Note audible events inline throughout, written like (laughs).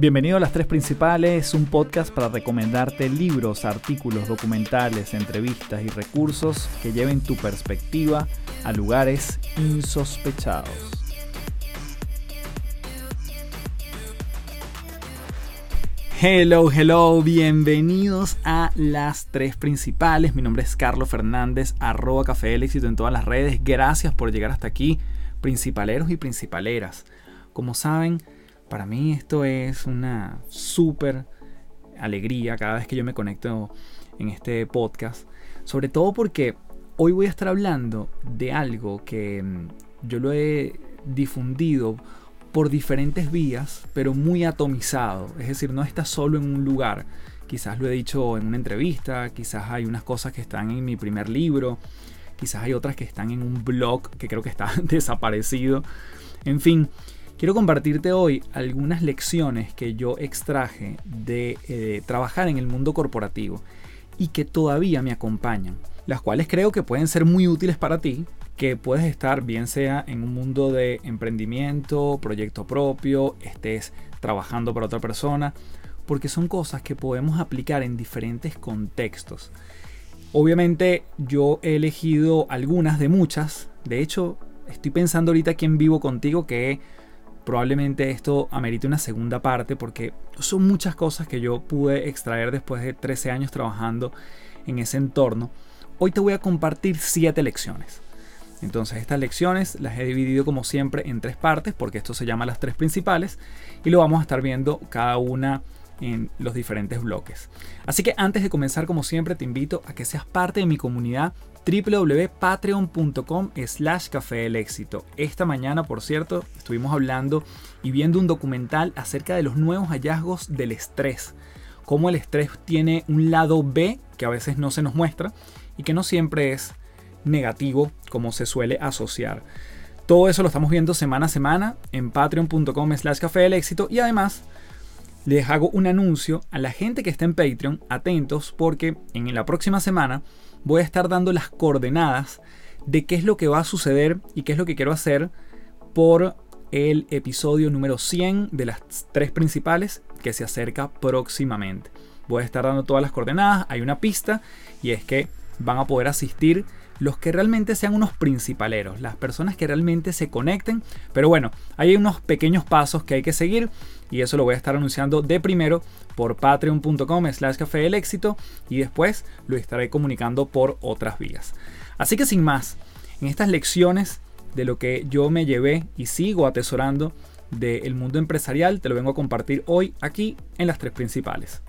Bienvenido a Las Tres Principales, un podcast para recomendarte libros, artículos, documentales, entrevistas y recursos que lleven tu perspectiva a lugares insospechados. Hello, hello, bienvenidos a Las Tres Principales. Mi nombre es Carlos Fernández, arroba Café del Éxito en todas las redes. Gracias por llegar hasta aquí, principaleros y principaleras. Como saben, para mí esto es una súper alegría cada vez que yo me conecto en este podcast. Sobre todo porque hoy voy a estar hablando de algo que mm, yo lo he difundido por diferentes vías, pero muy atomizado. Es decir, no está solo en un lugar. Quizás lo he dicho en una entrevista, quizás hay unas cosas que están en mi primer libro, quizás hay otras que están en un blog que creo que está (laughs) desaparecido. En fin, Quiero compartirte hoy algunas lecciones que yo extraje de eh, trabajar en el mundo corporativo y que todavía me acompañan, las cuales creo que pueden ser muy útiles para ti, que puedes estar bien sea en un mundo de emprendimiento, proyecto propio, estés trabajando para otra persona, porque son cosas que podemos aplicar en diferentes contextos. Obviamente yo he elegido algunas de muchas, de hecho estoy pensando ahorita aquí en vivo contigo que Probablemente esto amerite una segunda parte porque son muchas cosas que yo pude extraer después de 13 años trabajando en ese entorno. Hoy te voy a compartir 7 lecciones. Entonces estas lecciones las he dividido como siempre en tres partes porque esto se llama las tres principales y lo vamos a estar viendo cada una en los diferentes bloques. Así que antes de comenzar como siempre te invito a que seas parte de mi comunidad www.patreon.com slash café del éxito. Esta mañana, por cierto, estuvimos hablando y viendo un documental acerca de los nuevos hallazgos del estrés. Cómo el estrés tiene un lado B que a veces no se nos muestra y que no siempre es negativo como se suele asociar. Todo eso lo estamos viendo semana a semana en patreon.com slash café del éxito y además les hago un anuncio a la gente que está en Patreon, atentos porque en la próxima semana voy a estar dando las coordenadas de qué es lo que va a suceder y qué es lo que quiero hacer por el episodio número 100 de las tres principales que se acerca próximamente. Voy a estar dando todas las coordenadas, hay una pista y es que van a poder asistir los que realmente sean unos principaleros, las personas que realmente se conecten. Pero bueno, hay unos pequeños pasos que hay que seguir y eso lo voy a estar anunciando de primero por patreon.com slash café del éxito y después lo estaré comunicando por otras vías. Así que sin más, en estas lecciones de lo que yo me llevé y sigo atesorando del mundo empresarial, te lo vengo a compartir hoy aquí en las tres principales.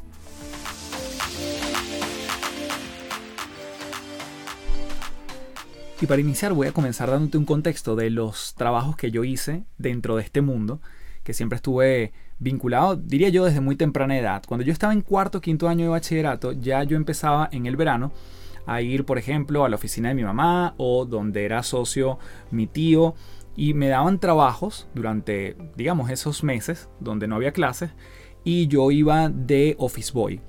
Y para iniciar voy a comenzar dándote un contexto de los trabajos que yo hice dentro de este mundo, que siempre estuve vinculado, diría yo, desde muy temprana edad. Cuando yo estaba en cuarto, quinto año de bachillerato, ya yo empezaba en el verano a ir, por ejemplo, a la oficina de mi mamá o donde era socio mi tío y me daban trabajos durante, digamos, esos meses donde no había clases y yo iba de office boy.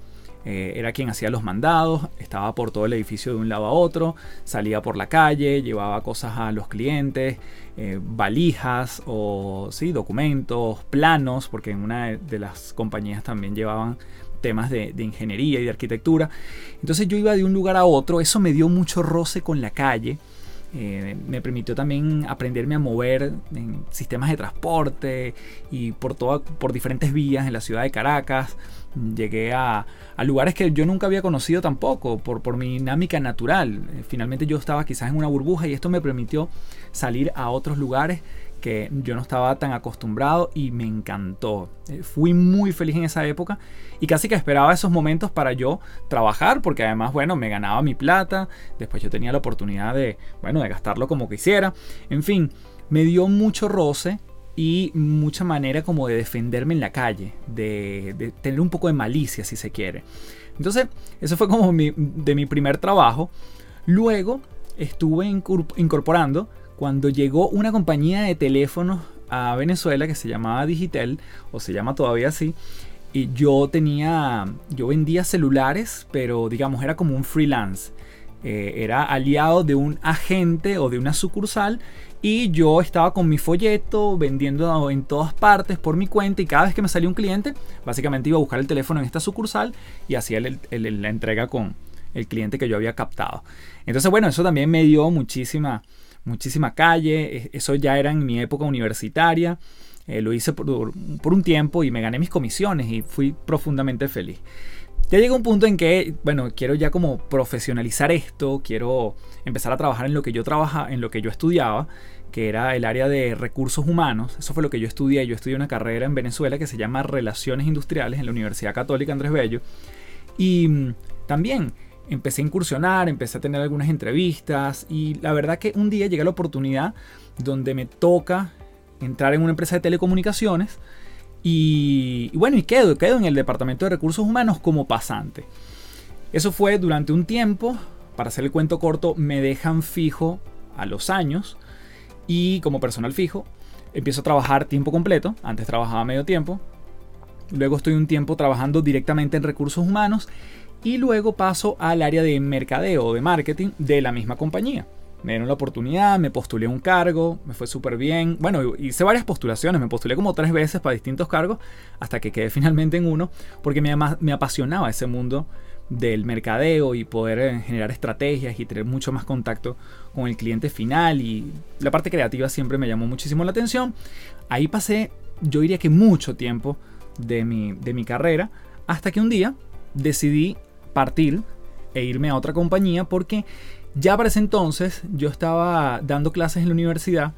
Eh, era quien hacía los mandados, estaba por todo el edificio de un lado a otro, salía por la calle, llevaba cosas a los clientes, eh, valijas o sí, documentos, planos, porque en una de las compañías también llevaban temas de, ingeniería y de arquitectura. Entonces yo iba de un lugar a otro, eso me dio mucho roce con la calle. Eh, me permitió también aprenderme a mover en sistemas de transporte y por, por diferentes vías en la ciudad de Caracas. Llegué a, lugares que yo nunca había conocido tampoco por, por mi dinámica natural. Eh, finalmente yo estaba quizás en una burbuja y esto me permitió salir a otros lugares que yo no estaba tan acostumbrado y me encantó. Eh, fui muy feliz en esa época y casi que esperaba esos momentos para yo trabajar porque además, bueno, me ganaba mi plata, después yo tenía la oportunidad de, bueno, de gastarlo como quisiera. En fin, me dio mucho roce y mucha manera como de defenderme en la calle, de, tener un poco de malicia si se quiere. Entonces, eso fue como de mi primer trabajo. Luego estuve incorporando cuando llegó una compañía de teléfonos a Venezuela que se llamaba Digitel, o se llama todavía así, y yo tenía, yo vendía celulares, pero digamos era como un freelance. Eh, era aliado de un agente o de una sucursal y yo estaba con mi folleto vendiendo en todas partes por mi cuenta y cada vez que me salía un cliente, básicamente iba a buscar el teléfono en esta sucursal y hacía la entrega con el cliente que yo había captado. Entonces, bueno, eso también me dio muchísima, muchísima calle. Eso ya era en mi época universitaria. Eh, lo hice por, un tiempo y me gané mis comisiones y fui profundamente feliz. Ya llegó un punto en que, bueno, quiero ya como profesionalizar esto, quiero empezar a trabajar en lo que yo trabaja, en lo que yo estudiaba, que era el área de recursos humanos. Eso fue lo que yo estudié. Yo estudié una carrera en Venezuela que se llama Relaciones Industriales en la Universidad Católica Andrés Bello. Y mm, también empecé a incursionar, empecé a tener algunas entrevistas y la verdad que un día llega la oportunidad donde me toca entrar en una empresa de telecomunicaciones y, bueno, y quedo, quedo en el departamento de recursos humanos como pasante. Eso fue durante un tiempo, para hacer el cuento corto, me dejan fijo a los años. Y como personal fijo empiezo a trabajar tiempo completo, antes trabajaba medio tiempo, luego estoy un tiempo trabajando directamente en recursos humanos. Y luego paso al área de mercadeo o de marketing de la misma compañía. Me dieron la oportunidad, me postulé un cargo, me fue súper bien. Bueno, hice varias postulaciones, me postulé como tres veces para distintos cargos hasta que quedé finalmente en uno porque me, me apasionaba ese mundo del mercadeo y poder eh, generar estrategias y tener mucho más contacto con el cliente final y la parte creativa siempre me llamó muchísimo la atención. Ahí pasé, yo diría que mucho tiempo de mi, de mi carrera hasta que un día decidí partir e irme a otra compañía porque ya para ese entonces yo estaba dando clases en la universidad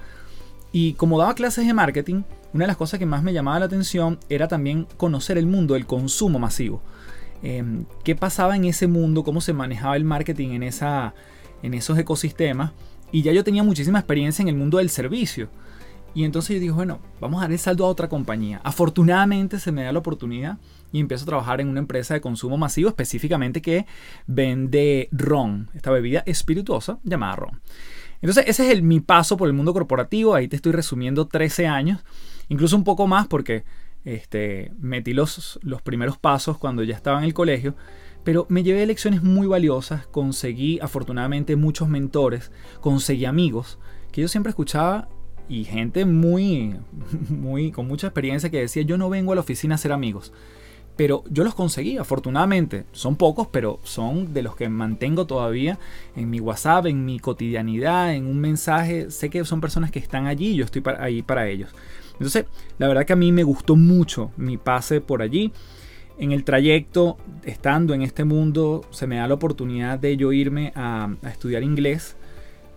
y como daba clases de marketing, una de las cosas que más me llamaba la atención era también conocer el mundo del consumo masivo. Em, ¿Qué pasaba en ese mundo? ¿Cómo se manejaba el marketing en, esa, en esos ecosistemas? Y ya yo tenía muchísima experiencia en el mundo del servicio. Y entonces yo dije, bueno, vamos a dar el saldo a otra compañía. Afortunadamente se me da la oportunidad y empiezo a trabajar en una empresa de consumo masivo específicamente que vende ron, esta bebida espirituosa llamada ron. Entonces ese es el, mi paso por el mundo corporativo, ahí te estoy resumiendo 13 años, incluso un poco más porque este, metí los, los primeros pasos cuando ya estaba en el colegio, pero me llevé lecciones muy valiosas, conseguí afortunadamente muchos mentores, conseguí amigos que yo siempre escuchaba y gente muy, (laughs) muy, con mucha experiencia que decía, yo no vengo a la oficina a ser amigos. Pero yo los conseguí, afortunadamente. Son pocos, pero son de los que mantengo todavía en mi WhatsApp, en mi cotidianidad, en un mensaje. Sé que son personas que están allí y yo estoy ahí para ellos. Entonces, la verdad que a mí me gustó mucho mi pase por allí. En el trayecto, estando en este mundo, se me da la oportunidad de yo irme a estudiar inglés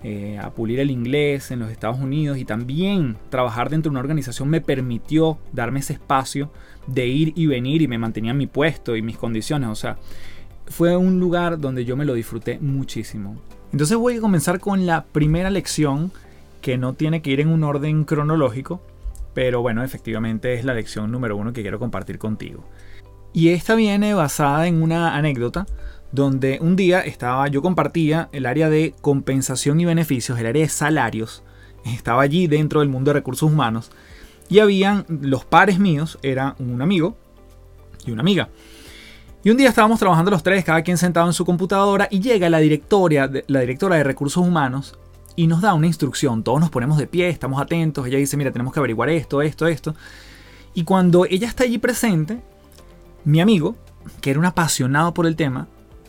eh, a pulir el inglés en los Estados Unidos y también trabajar dentro de una organización me permitió darme ese espacio de ir y venir y me mantenía mi puesto y mis condiciones. O sea, fue un lugar donde yo me lo disfruté muchísimo. Entonces voy a comenzar con la primera lección que no tiene que ir en un orden cronológico, pero bueno, efectivamente es la lección número uno que quiero compartir contigo. Y esta viene basada en una anécdota donde un día estaba, yo compartía el área de compensación y beneficios, el área de salarios, estaba allí dentro del mundo de recursos humanos, y habían los pares míos, era un amigo y una amiga. Y un día estábamos trabajando los tres, cada quien sentado en su computadora, y llega la directora, la directora de recursos humanos y nos da una instrucción. Todos nos ponemos de pie, estamos atentos. Ella dice, mira, tenemos que averiguar esto, esto, esto. Y cuando ella está allí presente, mi amigo, que era un apasionado por el tema,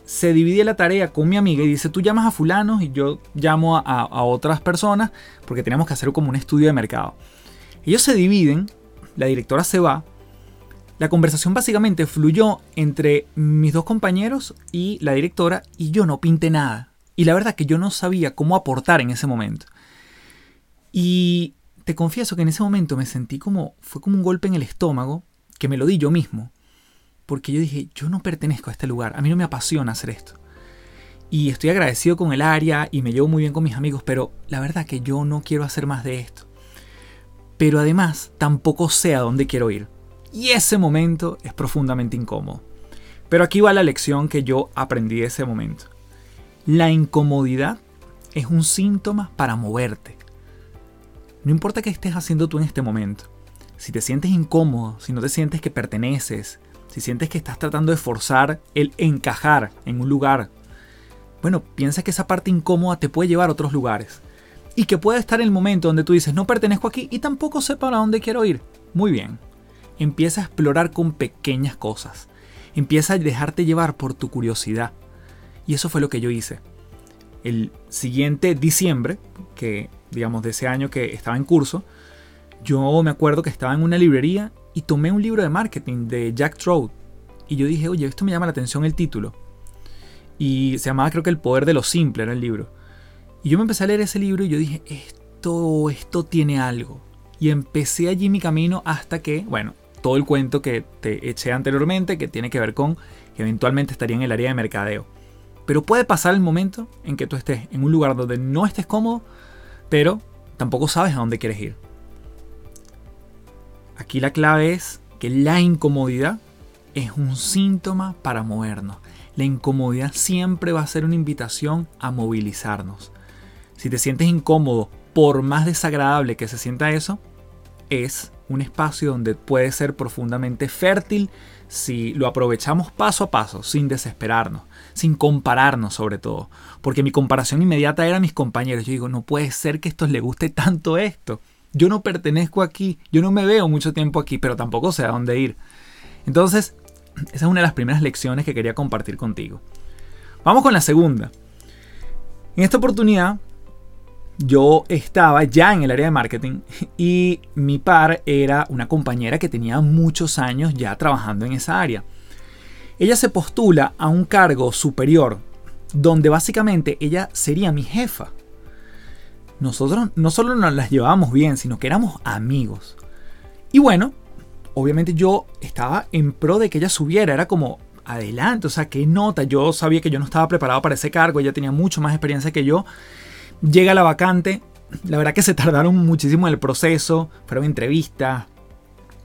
se divide la tarea con mi amiga y dice, tú llamas a fulanos y yo llamo a, otras personas porque tenemos que hacer como un estudio de mercado. Ellos se dividen, la directora se va, la conversación básicamente fluyó entre mis dos compañeros y la directora y yo no pinté nada. Y la verdad que yo no sabía cómo aportar en ese momento. Y te confieso que en ese momento me sentí como, fue como un golpe en el estómago, que me lo di yo mismo porque yo dije, yo no pertenezco a este lugar, a mí no me apasiona hacer esto. Y estoy agradecido con el área y me llevo muy bien con mis amigos, pero la verdad que yo no quiero hacer más de esto. Pero además tampoco sé a dónde quiero ir. Y ese momento es profundamente incómodo. Pero aquí va la lección que yo aprendí de ese momento. La incomodidad es un síntoma para moverte. No importa qué estés haciendo tú en este momento. Si te sientes incómodo, si no te sientes que perteneces, si sientes que estás tratando de forzar el encajar en un lugar, bueno, piensa que esa parte incómoda te puede llevar a otros lugares. Y que puede estar el momento donde tú dices, no pertenezco aquí y tampoco sé para dónde quiero ir. Muy bien. Empieza a explorar con pequeñas cosas. Empieza a dejarte llevar por tu curiosidad. Y eso fue lo que yo hice. El siguiente diciembre, que digamos de ese año que estaba en curso, yo me acuerdo que estaba en una librería y tomé un libro de marketing de Jack Trout. Y yo dije, oye, esto me llama la atención el título. Y se llamaba creo que El Poder de lo Simple era el libro. Y yo me empecé a leer ese libro y yo dije, esto, esto tiene algo. Y empecé allí mi camino hasta que, bueno, todo el cuento que te eché anteriormente, que tiene que ver con que eventualmente estaría en el área de mercadeo. Pero puede pasar el momento en que tú estés en un lugar donde no estés cómodo, pero tampoco sabes a dónde quieres ir. Aquí la clave es que la incomodidad es un síntoma para movernos. La incomodidad siempre va a ser una invitación a movilizarnos. Si te sientes incómodo, por más desagradable que se sienta eso, es un espacio donde puede ser profundamente fértil si lo aprovechamos paso a paso, sin desesperarnos, sin compararnos sobre todo. Porque mi comparación inmediata era mis compañeros. Yo digo, no puede ser que a estos les guste tanto esto. Yo no pertenezco aquí, yo no me veo mucho tiempo aquí, pero tampoco sé a dónde ir. Entonces, esa es una de las primeras lecciones que quería compartir contigo. Vamos con la segunda. En esta oportunidad yo estaba ya en el área de marketing (laughs) y mi par era una compañera que tenía muchos años ya trabajando en esa área. Ella se postula a un cargo superior donde básicamente ella sería mi jefa. Nosotros no solo nos las llevábamos bien, sino que éramos amigos. Y bueno, obviamente yo estaba en pro de que ella subiera, era como adelante, o sea, qué nota, yo sabía que yo no estaba preparado para ese cargo, ella tenía mucho más experiencia que yo. Llega la vacante, la verdad que se (laughs) tardaron muchísimo en el proceso, fueron entrevistas,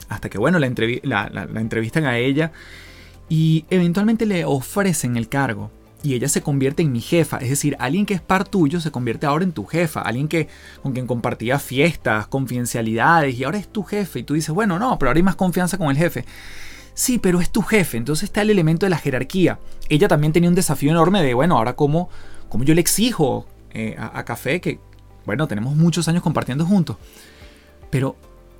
hasta que bueno, la, la entrevistan a ella y eventualmente le ofrecen el cargo y ella se convierte en mi jefa. Es decir, alguien que es par tuyo se convierte ahora en tu jefa. Alguien con quien compartía fiestas, confidencialidades y ahora es tu jefe. Y tú dices, bueno, no, pero ahora hay más confianza con el jefe. Sí, pero es tu jefe. Entonces está el elemento de la jerarquía. Ella también tenía un desafío enorme de, bueno, ahora cómo, cómo yo le exijo eh, a, Café que, bueno, tenemos muchos años compartiendo juntos. Pero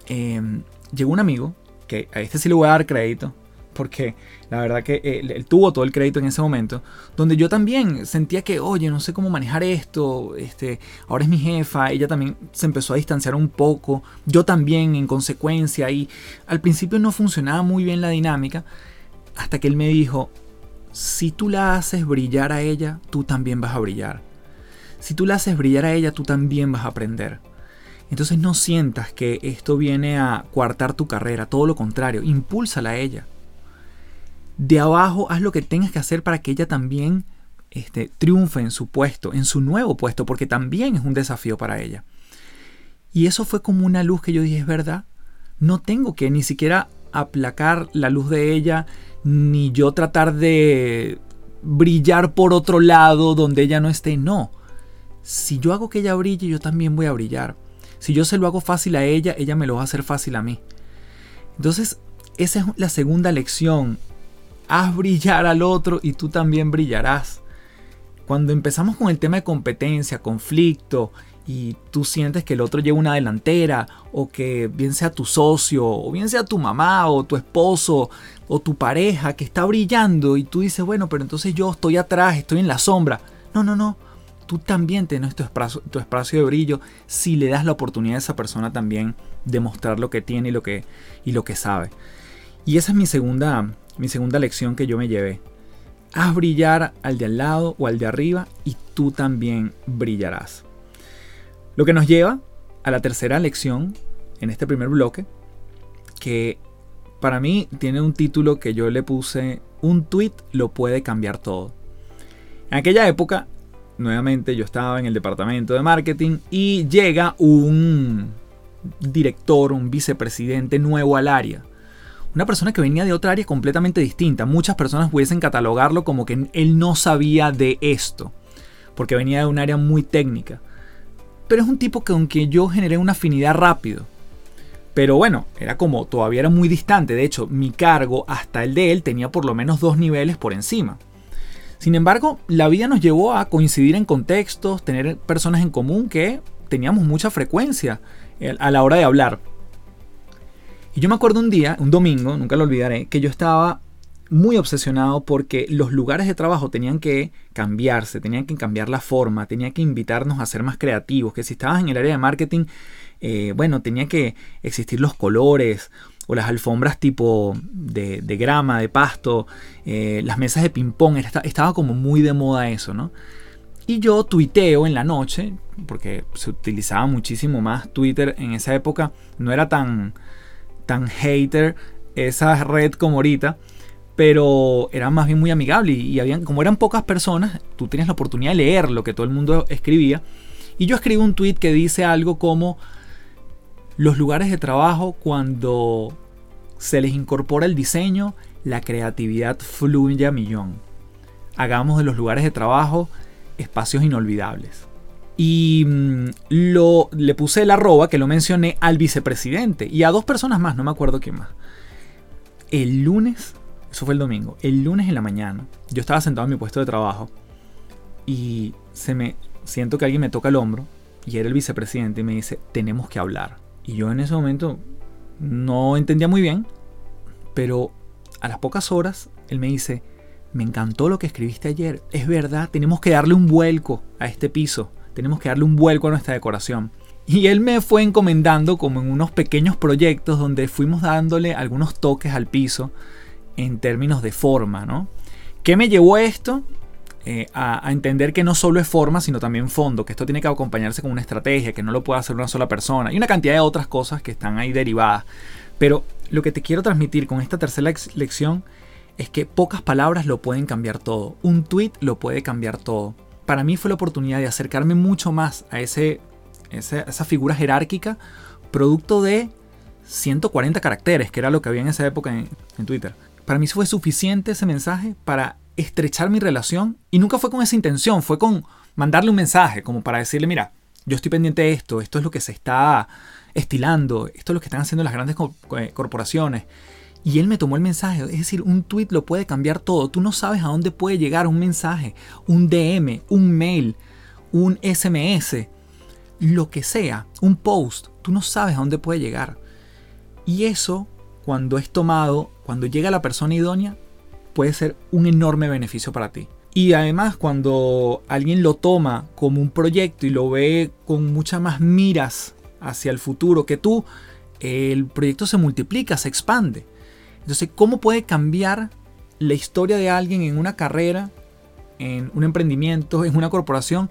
em, llegó un amigo, que a este sí le voy a dar crédito, porque la verdad que él, tuvo todo el crédito en ese momento, donde yo también sentía que, oye, no sé cómo manejar esto, este, ahora es mi jefa, ella también se empezó a distanciar un poco, yo también en consecuencia, y al principio no funcionaba muy bien la dinámica, hasta que él me dijo, si tú la haces brillar a ella, tú también vas a brillar. Si tú la haces brillar a ella, tú también vas a aprender. Entonces no sientas que esto viene a coartar tu carrera, todo lo contrario, impúlsala a ella de abajo haz lo que tengas que hacer para que ella también este, triunfe en su puesto, en su nuevo puesto, porque también es un desafío para ella. Y eso fue como una luz que yo dije, es verdad, no tengo que ni siquiera aplacar la luz de ella, ni yo tratar de brillar por otro lado donde ella no esté, no. Si yo hago que ella brille, yo también voy a brillar. Si yo se lo hago fácil a ella, ella me lo va a hacer fácil a mí. Entonces, esa es la segunda lección haz brillar al otro y tú también brillarás. Cuando empezamos con el tema de competencia, conflicto, y tú sientes que el otro lleva una delantera, o que bien sea tu socio, o bien sea tu mamá, o tu esposo, o tu pareja que está brillando, y tú dices, bueno, pero entonces yo estoy atrás, estoy en la sombra. No, no, no. Tú también tienes tu espacio, tu espacio de brillo si le das la oportunidad a esa persona también de mostrar lo que tiene y lo que, y lo que sabe. Y esa es mi segunda, mi segunda lección que yo me llevé. Haz brillar al de al lado o al de arriba y tú también brillarás. Lo que nos lleva a la tercera lección en este primer bloque, que para mí tiene un título que yo le puse, un tweet lo puede cambiar todo. En aquella época, nuevamente yo estaba en el departamento de marketing y llega un director, un vicepresidente nuevo al área una persona que venía de otra área completamente distinta. Muchas personas pudiesen catalogarlo como que él no sabía de esto, porque venía de un área muy técnica. Pero es un tipo que aunque yo generé una afinidad rápido. Pero bueno, era como todavía era muy distante. De hecho, mi cargo hasta el de él tenía por lo menos dos niveles por encima. Sin embargo, la vida nos llevó a coincidir en contextos, tener personas en común que teníamos mucha frecuencia eh, a la hora de hablar. Y yo me acuerdo un día, un domingo, nunca lo olvidaré, que yo estaba muy obsesionado porque los lugares de trabajo tenían que cambiarse, tenían que cambiar la forma, tenían que invitarnos a ser más creativos, que si estabas en el área de marketing, eh, bueno, tenía que existir los colores o las alfombras tipo de, grama, de pasto, eh, las mesas de ping-pong, estaba como muy de moda eso, ¿no? Y yo tuiteo en la noche, porque se utilizaba muchísimo más Twitter en esa época, no era tan, tan hater esa red como ahorita, pero era más bien muy amigable y, habían, como eran pocas personas, tú tenías la oportunidad de leer lo que todo el mundo escribía. Y yo escribo un tweet que dice algo como los lugares de trabajo cuando se les incorpora el diseño, la creatividad fluye a millón. Hagamos de los lugares de trabajo espacios inolvidables. Y mm, lo, le puse el arroba que lo mencioné al vicepresidente y a dos personas más, no me acuerdo quién más. El lunes eso fue el domingo. El lunes en la mañana, yo estaba sentado en mi puesto de trabajo y se me siento que alguien me toca el hombro y era el vicepresidente y me dice, "Tenemos que hablar." Y yo en ese momento no entendía muy bien, pero a las pocas horas él me dice, "Me encantó lo que escribiste ayer. Es verdad, tenemos que darle un vuelco a este piso. Tenemos que darle un vuelco a nuestra decoración." Y él me fue encomendando como en unos pequeños proyectos donde fuimos dándole algunos toques al piso en términos de forma, ¿no? ¿Qué me llevó a esto? Eh, a, entender que no solo es forma, sino también fondo, que esto tiene que acompañarse con una estrategia, que no lo puede hacer una sola persona, y una cantidad de otras cosas que están ahí derivadas. Pero lo que te quiero transmitir con esta tercera lección es que pocas palabras lo pueden cambiar todo. Un tweet lo puede cambiar todo. Para mí fue la oportunidad de acercarme mucho más a ese, esa figura jerárquica, producto de 140 caracteres, que era lo que había en esa época en Twitter. Para mí fue suficiente ese mensaje para estrechar mi relación y nunca fue con esa intención, fue con mandarle un mensaje como para decirle, mira, yo estoy pendiente de esto, esto es lo que se está estilando, esto es lo que están haciendo las grandes eh, corporaciones. Y él me tomó el mensaje, es decir, un tweet lo puede cambiar todo, tú no sabes a dónde puede llegar un mensaje, un DM, un mail, un SMS, lo que sea, un post, tú no sabes a dónde puede llegar. Y eso cuando es tomado, cuando llega la persona idónea, puede ser un enorme beneficio para ti. Y además cuando alguien lo toma como un proyecto y lo ve con muchas más miras hacia el futuro que tú, el proyecto se multiplica, se expande. Entonces, ¿cómo puede cambiar la historia de alguien en una carrera, en un emprendimiento, en una corporación,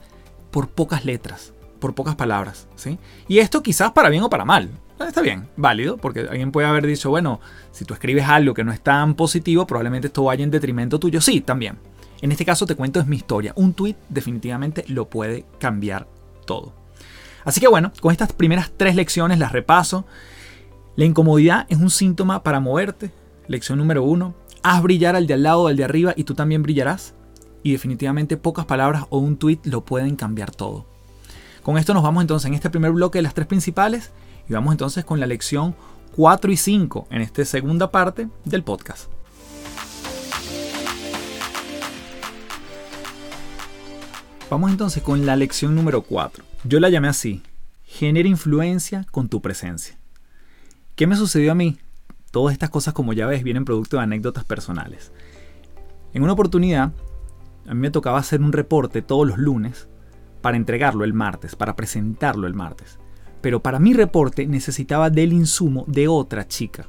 por pocas letras, por pocas palabras? ¿sí? Y esto quizás para bien o para mal. Ah, está bien, válido, porque alguien puede haber dicho, bueno, si tú escribes algo que no es tan positivo, probablemente esto vaya en detrimento tuyo. Sí, también. En este caso te cuento es mi historia. Un tweet definitivamente lo puede cambiar todo. Así que bueno, con estas primeras tres lecciones las repaso. La incomodidad es un síntoma para moverte. Lección número uno. Haz brillar al de al lado al de arriba y tú también brillarás. Y definitivamente pocas palabras o un tweet lo pueden cambiar todo. Con esto nos vamos entonces en este primer bloque de las tres principales y vamos entonces con la lección 4 y 5 en esta segunda parte del podcast. Vamos entonces con la lección número 4. Yo la llamé así. Genera influencia con tu presencia. ¿Qué me sucedió a mí? Todas estas cosas, como ya ves, vienen producto de anécdotas personales. En una oportunidad, a mí me tocaba hacer un reporte todos los lunes para entregarlo el martes, para presentarlo el martes pero para mi reporte necesitaba del insumo de otra chica.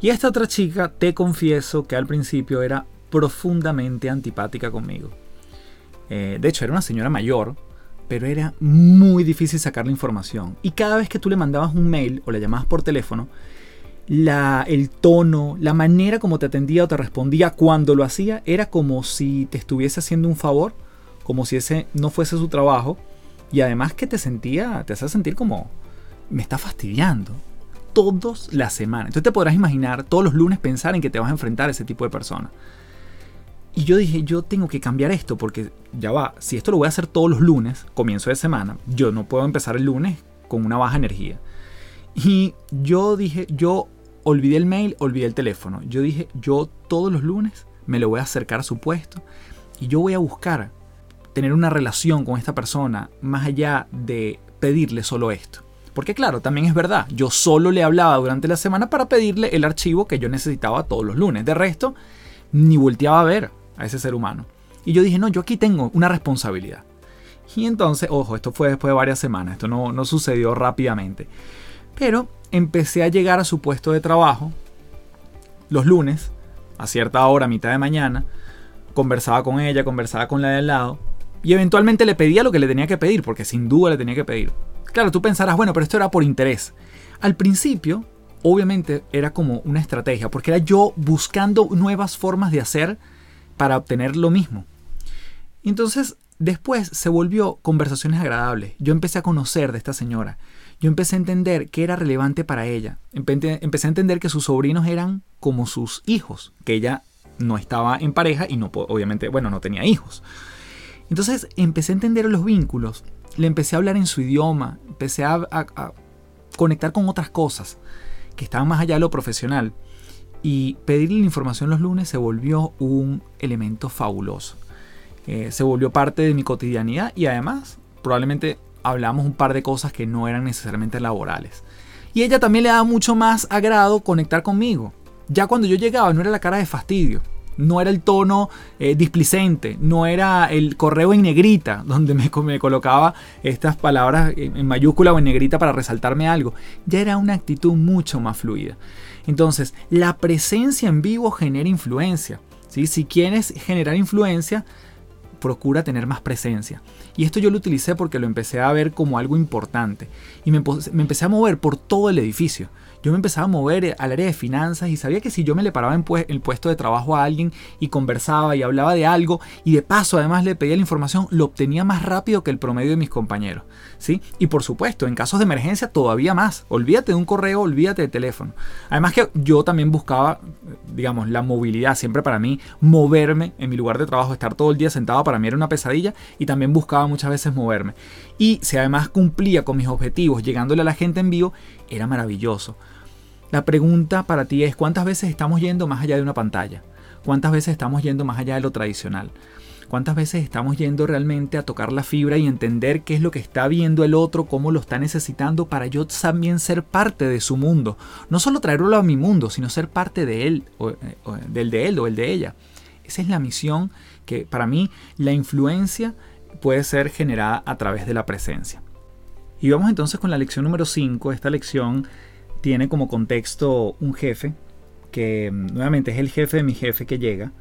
Y esta otra chica, te confieso que al principio era profundamente antipática conmigo. Eh, de hecho, era una señora mayor, pero era muy difícil sacar la información. Y cada vez que tú le mandabas un mail o le llamabas por teléfono, la, el tono, la manera como te atendía o te respondía cuando lo hacía, era como si te estuviese haciendo un favor, como si ese no fuese su trabajo y además que te sentía, te hace sentir como, me está fastidiando. Todos la semana. Entonces te podrás imaginar todos los lunes pensar en que te vas a enfrentar a ese tipo de persona. Y yo dije, yo tengo que cambiar esto porque ya va, si esto lo voy a hacer todos los lunes, comienzo de semana, yo no puedo empezar el lunes con una baja energía. Y yo dije, yo olvidé el mail, olvidé el teléfono. Yo dije, yo todos los lunes me lo voy a acercar a su puesto y yo voy a buscar tener una relación con esta persona más allá de pedirle solo esto. Porque claro, también es verdad, yo solo le hablaba durante la semana para pedirle el archivo que yo necesitaba todos los lunes. De resto, ni volteaba a ver a ese ser humano. Y yo dije, no, yo aquí tengo una responsabilidad. Y entonces, ojo, esto fue después de varias semanas, esto no, no sucedió rápidamente. Pero empecé a llegar a su puesto de trabajo los lunes, a cierta hora, mitad de mañana, conversaba con ella, conversaba con la de al lado, y eventualmente le pedía lo que le tenía que pedir, porque sin duda le tenía que pedir. Claro, tú pensarás, bueno, pero esto era por interés. Al principio, obviamente, era como una estrategia, porque era yo buscando nuevas formas de hacer para obtener lo mismo. Entonces, después se volvió conversaciones agradables. Yo empecé a conocer de esta señora. Yo empecé a entender que era relevante para ella. Empecé a entender que sus sobrinos eran como sus hijos, que ella no estaba en pareja y no, obviamente, bueno, no tenía hijos. Entonces empecé a entender los vínculos, le empecé a hablar en su idioma, empecé a, conectar con otras cosas que estaban más allá de lo profesional. Y pedirle la información los lunes se volvió un elemento fabuloso. Eh, se volvió parte de mi cotidianidad y además probablemente hablamos un par de cosas que no eran necesariamente laborales. Y ella también le daba mucho más agrado conectar conmigo. Ya cuando yo llegaba no era la cara de fastidio, no era el tono eh, displicente, no era el correo en negrita, (laughs) donde me, me colocaba estas palabras en, mayúscula o en negrita para resaltarme algo. Ya era una actitud mucho más fluida. Entonces, la presencia en vivo genera influencia. ¿sí? Si quieres generar influencia, procura tener más presencia. Y esto yo lo utilicé porque lo empecé a ver como algo importante. Y me, me empecé a mover por todo el edificio yo me empezaba a mover eh, al área de finanzas y sabía que si yo me le paraba en el puesto de trabajo a alguien y conversaba y hablaba de algo y de paso además le pedía la información, lo obtenía más rápido que el promedio de mis compañeros. ¿sí? Y por supuesto, en casos de emergencia todavía más. Olvídate de un correo, olvídate de teléfono. Además que yo también buscaba, digamos, la movilidad. Siempre para mí, moverme en mi lugar de trabajo, estar todo el día sentado para mí era una pesadilla y también buscaba muchas veces moverme. Y si además cumplía con mis objetivos, llegándole a la gente en vivo, era maravilloso. La pregunta para ti es cuántas veces estamos yendo más allá de una pantalla, cuántas veces estamos yendo más allá de lo tradicional, cuántas veces estamos yendo realmente a tocar la fibra y entender qué es lo que está viendo el otro, cómo lo está necesitando para yo también ser parte de su mundo. No solo traerlo a mi mundo, sino ser parte de él, o, del de él o el de ella. Esa es la misión que para mí la influencia puede ser generada a través de la presencia. Y vamos entonces con la lección número 5, esta lección tiene como contexto un jefe, que mm, nuevamente es el jefe de mi jefe que llega,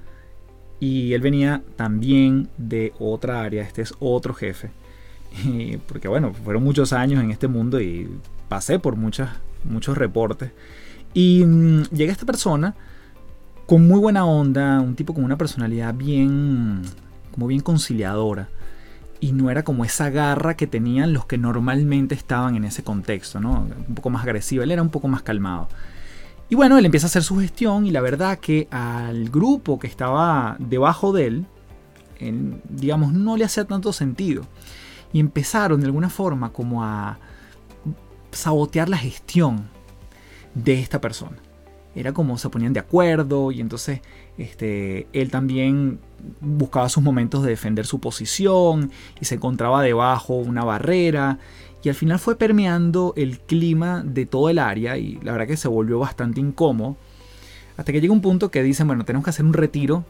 y él venía también de otra área, este es otro jefe, porque bueno, fueron muchos años en este mundo y pasé por muchas, muchos reportes, y mm, llega esta persona con muy buena onda, un tipo con una personalidad bien, como bien conciliadora, y no era como esa garra que tenían los que normalmente estaban en ese contexto, ¿no? Un poco más agresivo, él era un poco más calmado. Y bueno, él empieza a hacer su gestión y la verdad que al grupo que estaba debajo de él, digamos, no le hacía tanto sentido. Y empezaron de alguna forma como a sabotear la gestión de esta persona. Era como se ponían de acuerdo y entonces este, él también buscaba sus momentos de defender su posición y se encontraba debajo una barrera y al final fue permeando el clima de todo el área y la verdad que se volvió bastante incómodo hasta que llega un punto que dicen bueno tenemos que hacer un retiro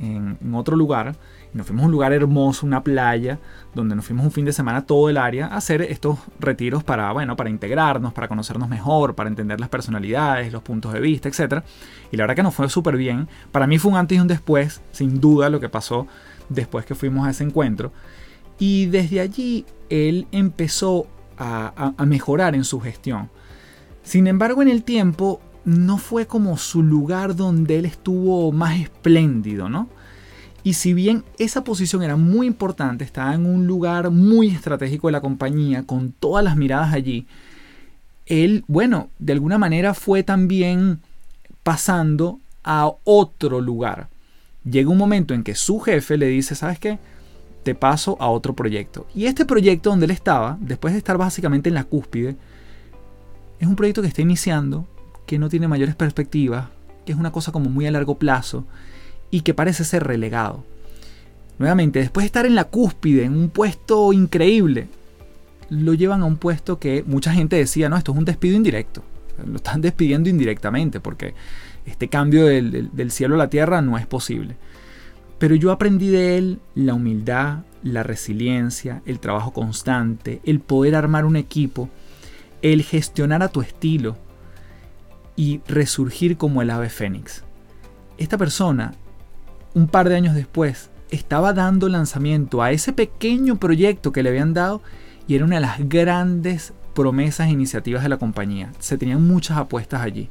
en, otro lugar. Nos fuimos a un lugar hermoso, una playa, donde nos fuimos un fin de semana todo el área a hacer estos retiros para, bueno, para integrarnos, para conocernos mejor, para entender las personalidades, los puntos de vista, etc. Y la verdad que nos fue súper bien. Para mí fue un antes y un después, sin duda, lo que pasó después que fuimos a ese encuentro. Y desde allí él empezó a, a mejorar en su gestión. Sin embargo, en el tiempo no fue como su lugar donde él estuvo más espléndido, ¿no? Y si bien esa posición era muy importante, estaba en un lugar muy estratégico de la compañía, con todas las miradas allí, él, bueno, de alguna manera fue también pasando a otro lugar. Llega un momento en que su jefe le dice, ¿sabes qué? Te paso a otro proyecto. Y este proyecto donde él estaba, después de estar básicamente en la cúspide, es un proyecto que está iniciando, que no tiene mayores perspectivas, que es una cosa como muy a largo plazo y que parece ser relegado. nuevamente, después de estar en la cúspide, en un puesto increíble, lo llevan a un puesto que mucha gente decía, no, esto es un despido indirecto. Lo están despidiendo indirectamente porque este cambio del, del cielo a la tierra no es posible. Pero yo aprendí de él la humildad, la resiliencia, el trabajo constante, el poder armar un equipo, el gestionar a tu estilo y resurgir como el ave fénix. Esta persona, un par de años después, estaba dando lanzamiento a ese pequeño proyecto que le habían dado y era una de las grandes promesas e iniciativas de la compañía. Se tenían muchas apuestas allí.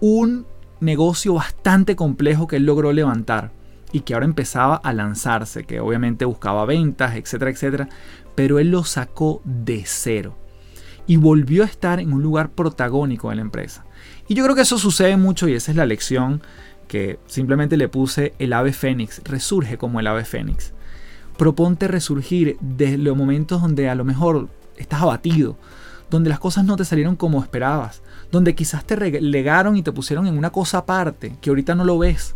Un negocio bastante complejo que él logró levantar y que ahora empezaba a lanzarse, que obviamente buscaba ventas, etcétera, etcétera, pero él lo sacó de cero y volvió a estar en un lugar protagónico de la empresa. Y yo creo que eso sucede mucho y esa es la lección que simplemente le puse el ave fénix, resurge como el ave fénix. Proponte resurgir desde los momentos donde a lo mejor estás abatido, donde las cosas no te salieron como esperabas, donde quizás te relegaron y te pusieron en una cosa aparte que ahorita no lo ves.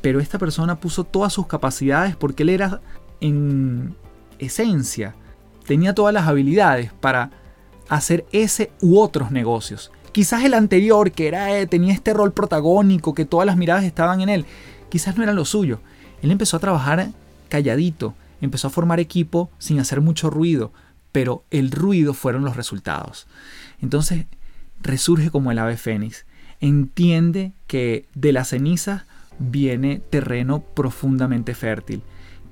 Pero esta persona puso todas sus capacidades porque él era en esencia, tenía todas las habilidades para hacer ese u otros negocios. Quizás el anterior, que era, eh, tenía este rol protagónico, que todas las miradas estaban en él, quizás no era lo suyo. Él empezó a trabajar calladito, empezó a formar equipo sin hacer mucho ruido, pero el ruido fueron los resultados. Entonces, resurge como el ave fénix. Entiende que de las cenizas viene terreno profundamente fértil,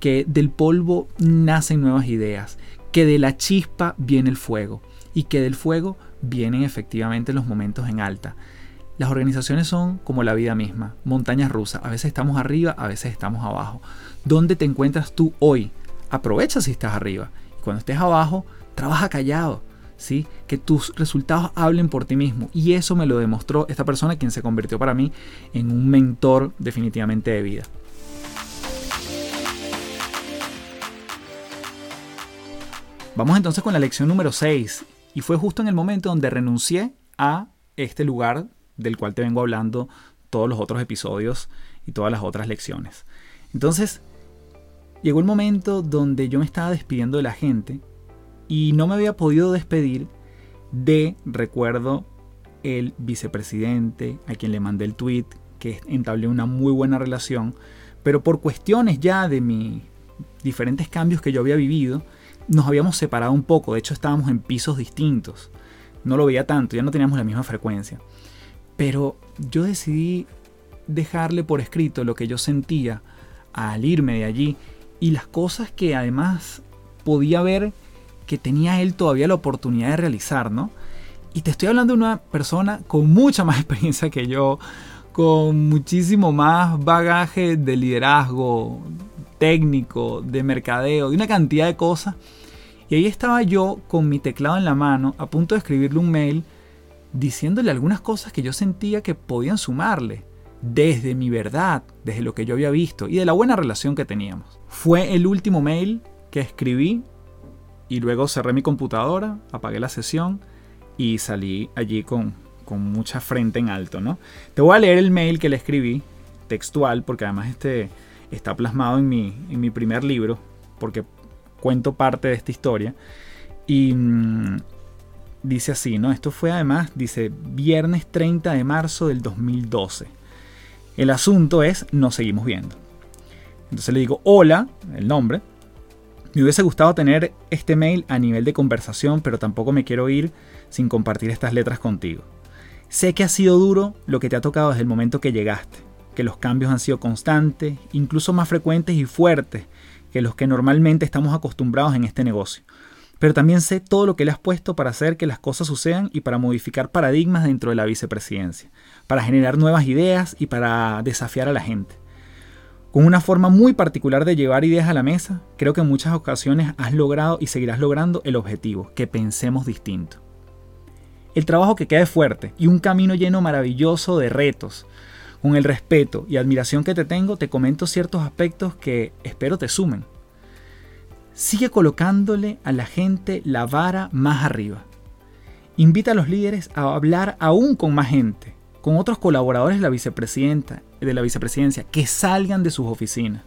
que del polvo nacen nuevas ideas, que de la chispa viene el fuego y que del fuego vienen efectivamente los momentos en alta. Las organizaciones son como la vida misma, montañas rusas. A veces estamos arriba, a veces estamos abajo. ¿Dónde te encuentras tú hoy? Aprovecha si estás arriba. Y cuando estés abajo, trabaja callado. ¿sí? Que tus resultados hablen por ti mismo. Y eso me lo demostró esta persona, quien se convirtió para mí en un mentor definitivamente de vida. Vamos entonces con la lección número 6 y fue justo en el momento donde renuncié a este lugar del cual te vengo hablando todos los otros episodios y todas las otras lecciones. Entonces, llegó el momento donde yo me estaba despidiendo de la gente y no me había podido despedir de, recuerdo, el vicepresidente a quien le mandé el tweet, que entablé una muy buena relación, pero por cuestiones ya de mis diferentes cambios que yo había vivido, nos habíamos separado un poco, de hecho estábamos en pisos distintos. No lo veía tanto, ya no teníamos la misma frecuencia. Pero yo decidí dejarle por escrito lo que yo sentía al irme de allí y las cosas que además podía ver que tenía él todavía la oportunidad de realizar, ¿no? Y te estoy hablando de una persona con mucha más (laughs) experiencia que yo, con muchísimo más bagaje de liderazgo, técnico, de mercadeo, de una cantidad de cosas. Y ahí estaba yo con mi teclado en la mano, a punto de escribirle un mail, diciéndole algunas cosas que yo sentía que podían sumarle, desde mi verdad, desde lo que yo había visto y de la buena relación que teníamos. Fue el último mail que escribí y luego cerré mi computadora, apagué la sesión y salí allí con, con mucha frente en alto, ¿no? Te voy a leer el mail que le escribí, textual, porque además este está plasmado en mi, en mi primer libro, porque cuento parte de esta historia. Y mm, dice así, ¿no? Esto fue además, dice, viernes 30 de marzo del 2012. El asunto es, nos seguimos viendo. Entonces le digo, hola, el nombre. Me hubiese gustado tener este mail a nivel de conversación, pero tampoco me quiero ir sin compartir estas letras contigo. Sé que ha sido duro lo que te ha tocado desde el momento que llegaste que los cambios han sido constantes, incluso más frecuentes y fuertes que los que normalmente estamos acostumbrados en este negocio. Pero también sé todo lo que le has puesto para hacer que las cosas sucedan y para modificar paradigmas dentro de la vicepresidencia, para generar nuevas ideas y para desafiar a la gente. Con una forma muy particular de llevar ideas a la mesa, creo que en muchas ocasiones has logrado y seguirás logrando el objetivo, que pensemos distinto. El trabajo que quede fuerte y un camino lleno maravilloso de retos, con el respeto y admiración que te tengo, te comento ciertos aspectos que espero te sumen. Sigue colocándole a la gente la vara más arriba. Invita a los líderes a hablar aún con más gente, con otros colaboradores de la, vicepresidencia, que salgan de sus oficinas.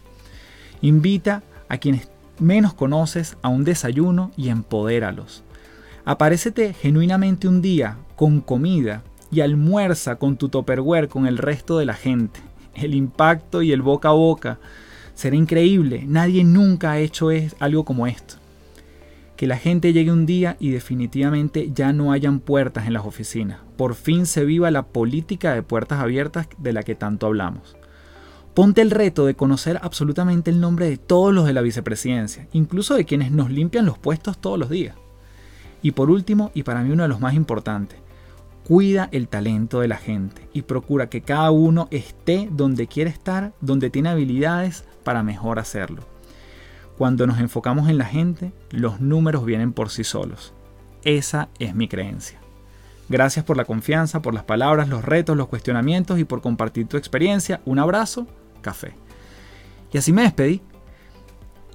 Invita a quienes menos conoces a un desayuno y empodéralos. Aparécete genuinamente un día con comida y almuerza con tu topperware con el resto de la gente. El impacto y el boca a boca será increíble. Nadie nunca ha hecho algo como esto. Que la gente llegue un día y definitivamente ya no hayan puertas en las oficinas. Por fin se viva la política de puertas abiertas de la que tanto hablamos. Ponte el reto de conocer absolutamente el nombre de todos los de la vicepresidencia, incluso de quienes nos limpian los puestos todos los días. Y por último, y para mí uno de los más importantes, cuida el talento de la gente y procura que cada uno esté donde quiere estar, donde tiene habilidades para mejor hacerlo. Cuando nos enfocamos en la gente, los números vienen por sí solos. Esa es mi creencia. Gracias por la confianza, por las palabras, los retos, los cuestionamientos y por compartir tu experiencia. Un abrazo café. Y así me despedí.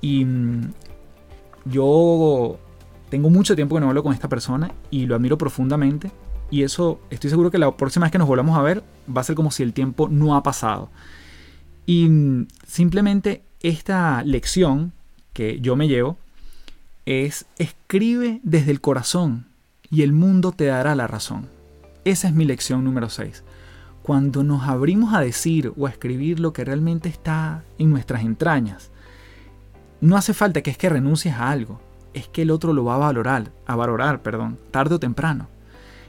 Y mm, yo tengo mucho tiempo que no hablo con esta persona y lo admiro profundamente. Y eso estoy seguro que la próxima vez que nos volvamos a ver va a ser como si el tiempo no ha pasado. Y simplemente esta lección que yo me llevo es escribe desde el corazón y el mundo te dará la razón. Esa es mi lección número 6 cuando nos abrimos a decir o a escribir lo que realmente está en nuestras entrañas, no hace falta que es que renuncies a algo, es que el otro lo va a valorar, a valorar, perdón, tarde o temprano.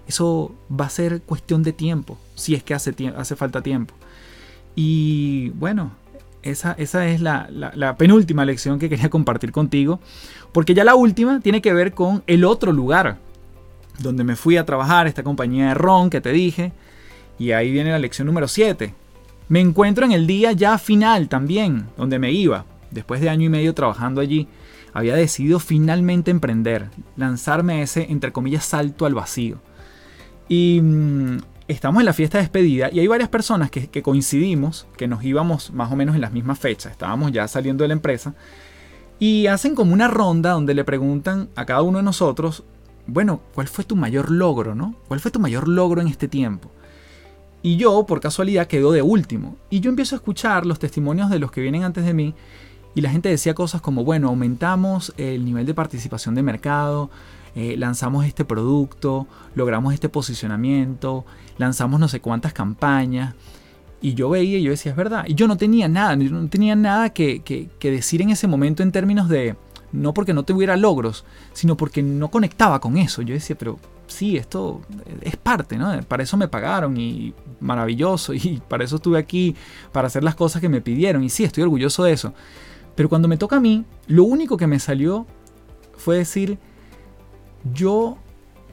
Eso va a ser cuestión de tiempo, si es que hace, hace falta tiempo. Y bueno, esa, esa es la, la, penúltima lección que quería compartir contigo, porque ya la última tiene que ver con el otro lugar donde me fui a trabajar, esta compañía de ron que te dije, y ahí viene la lección número 7. Me encuentro en el día ya final también, donde me iba. Después de año y medio trabajando allí, había decidido finalmente emprender, lanzarme ese, entre comillas, salto al vacío. Y mm, estamos en la fiesta de despedida y hay varias personas que, que, coincidimos, que nos íbamos más o menos en las mismas fechas, estábamos ya saliendo de la empresa, y hacen como una ronda donde le preguntan a cada uno de nosotros, bueno, ¿cuál fue tu mayor logro, no? ¿Cuál fue tu mayor logro en este tiempo? Y yo, por casualidad, quedo de último. Y yo empiezo a escuchar los testimonios de los que vienen antes de mí. Y la gente decía cosas como, bueno, aumentamos el nivel de participación de mercado, eh, lanzamos este producto, logramos este posicionamiento, lanzamos no sé cuántas campañas. Y yo veía y yo decía, es verdad. Y yo no tenía nada, no tenía nada que, que decir en ese momento en términos de, no porque no tuviera logros, sino porque no conectaba con eso. Yo decía, pero sí, esto es parte, ¿no? Para eso me pagaron y maravilloso (laughs) y para eso estuve aquí, para hacer las cosas que me pidieron y sí, estoy orgulloso de eso. Pero cuando me toca a mí, lo único que me salió fue decir, yo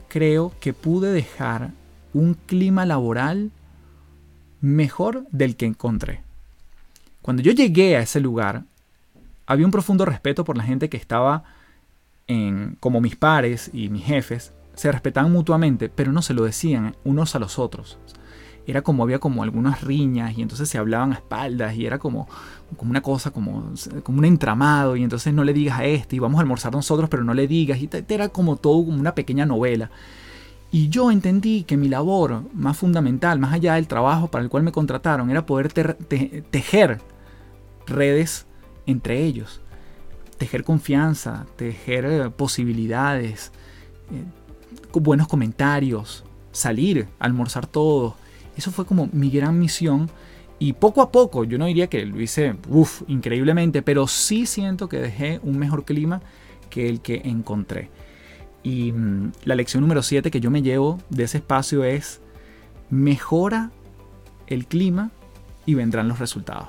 creo que pude dejar un clima laboral mejor del que encontré. Cuando yo llegué a ese lugar, había un profundo respeto por la gente que estaba en, como mis pares y mis jefes, se respetaban mutuamente, pero no se lo decían unos a los otros. Era como había como algunas riñas y entonces se hablaban a espaldas y era como, como una cosa, como, como un entramado y entonces no le digas a este y vamos a almorzar nosotros pero no le digas y era como todo como una pequeña novela. Y yo entendí que mi labor más fundamental, más allá del trabajo para el cual me contrataron, era poder tejer redes entre ellos, tejer confianza, tejer eh, posibilidades, eh, buenos comentarios, salir, almorzar todo. Eso fue como mi gran misión. Y poco a poco, yo no diría que lo hice uf, increíblemente, pero sí siento que dejé un mejor clima que el que encontré. Y mm, la lección número 7 que yo me llevo de ese espacio es, mejora el clima y vendrán los resultados.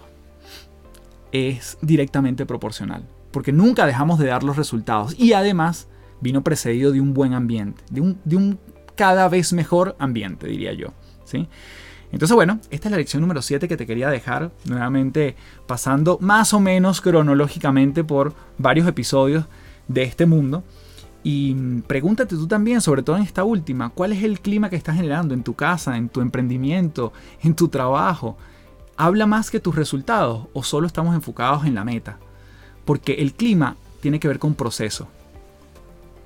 Es directamente proporcional, porque nunca dejamos de dar los resultados. Y además, vino precedido de un buen ambiente, de un, de un cada vez mejor ambiente, diría yo. Entonces, bueno, esta es la lección número 7 que te quería dejar, nuevamente pasando más o menos cronológicamente por varios episodios de este mundo. Y pregúntate tú también, sobre todo en esta última, ¿cuál es el clima que estás generando en tu casa, en tu emprendimiento, en tu trabajo? ¿Habla más que tus resultados o solo estamos enfocados en la meta? Porque el clima tiene que ver con proceso.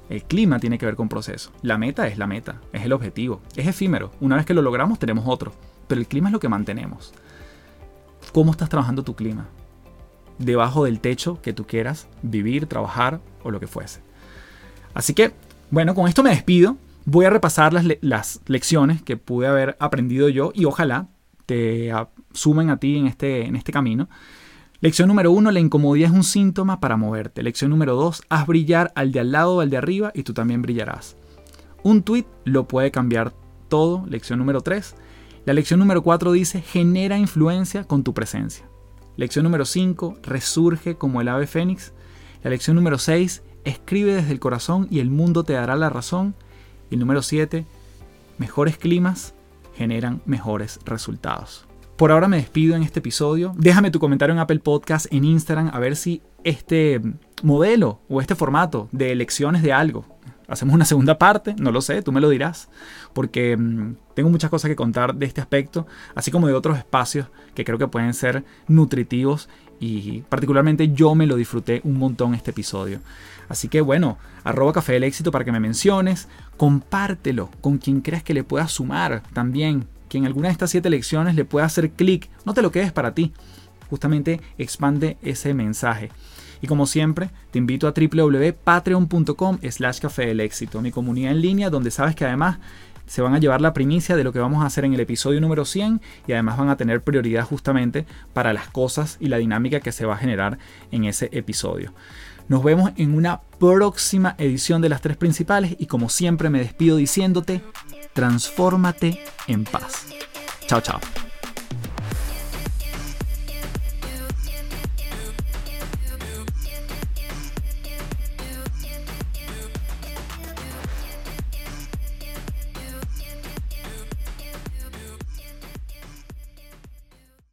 El clima tiene que ver con proceso. La meta es la meta, es el objetivo, es efímero. Una vez que lo logramos tenemos otro, pero el clima es lo que mantenemos. ¿Cómo estás trabajando tu clima? debajo del techo que tú quieras vivir, trabajar o lo que fuese. Así que, bueno, con esto me despido. Voy a repasar las, las lecciones que pude haber aprendido yo y ojalá te sumen a ti en este, en este camino. Lección número uno, la incomodidad es un síntoma para moverte. Lección número dos, haz brillar al de al lado o al de arriba y tú también brillarás. Un tweet lo puede cambiar todo. Lección número tres. La lección número cuatro dice, genera influencia con tu presencia. Lección número cinco, resurge como el ave fénix. La lección número seis, escribe desde el corazón y el mundo te dará la razón. Y el número siete, mejores climas generan mejores resultados. Por ahora me despido en este episodio. Déjame tu comentario en Apple Podcast, en Instagram, a ver si este modelo o este formato de elecciones de algo, hacemos una segunda parte, no lo sé, tú me lo dirás, porque mm, tengo muchas cosas que contar de este aspecto, así como de otros espacios que creo que pueden ser nutritivos y particularmente yo me lo disfruté un montón este episodio. Así que bueno, arroba café del éxito para que me menciones, compártelo con quien creas que le pueda sumar también que en alguna de estas siete lecciones le pueda hacer clic. No te lo quedes para ti. Justamente expande ese mensaje. Y como siempre, te invito a www.patreon.com slash café del éxito, mi comunidad en línea donde sabes que además se van a llevar la primicia de lo que vamos a hacer en el episodio número 100 y además van a tener prioridad justamente para las cosas y la dinámica que se va a generar en ese episodio. Nos vemos en una próxima edición de las tres principales y como siempre me despido diciéndote transfórmate en paz. Chao, chao.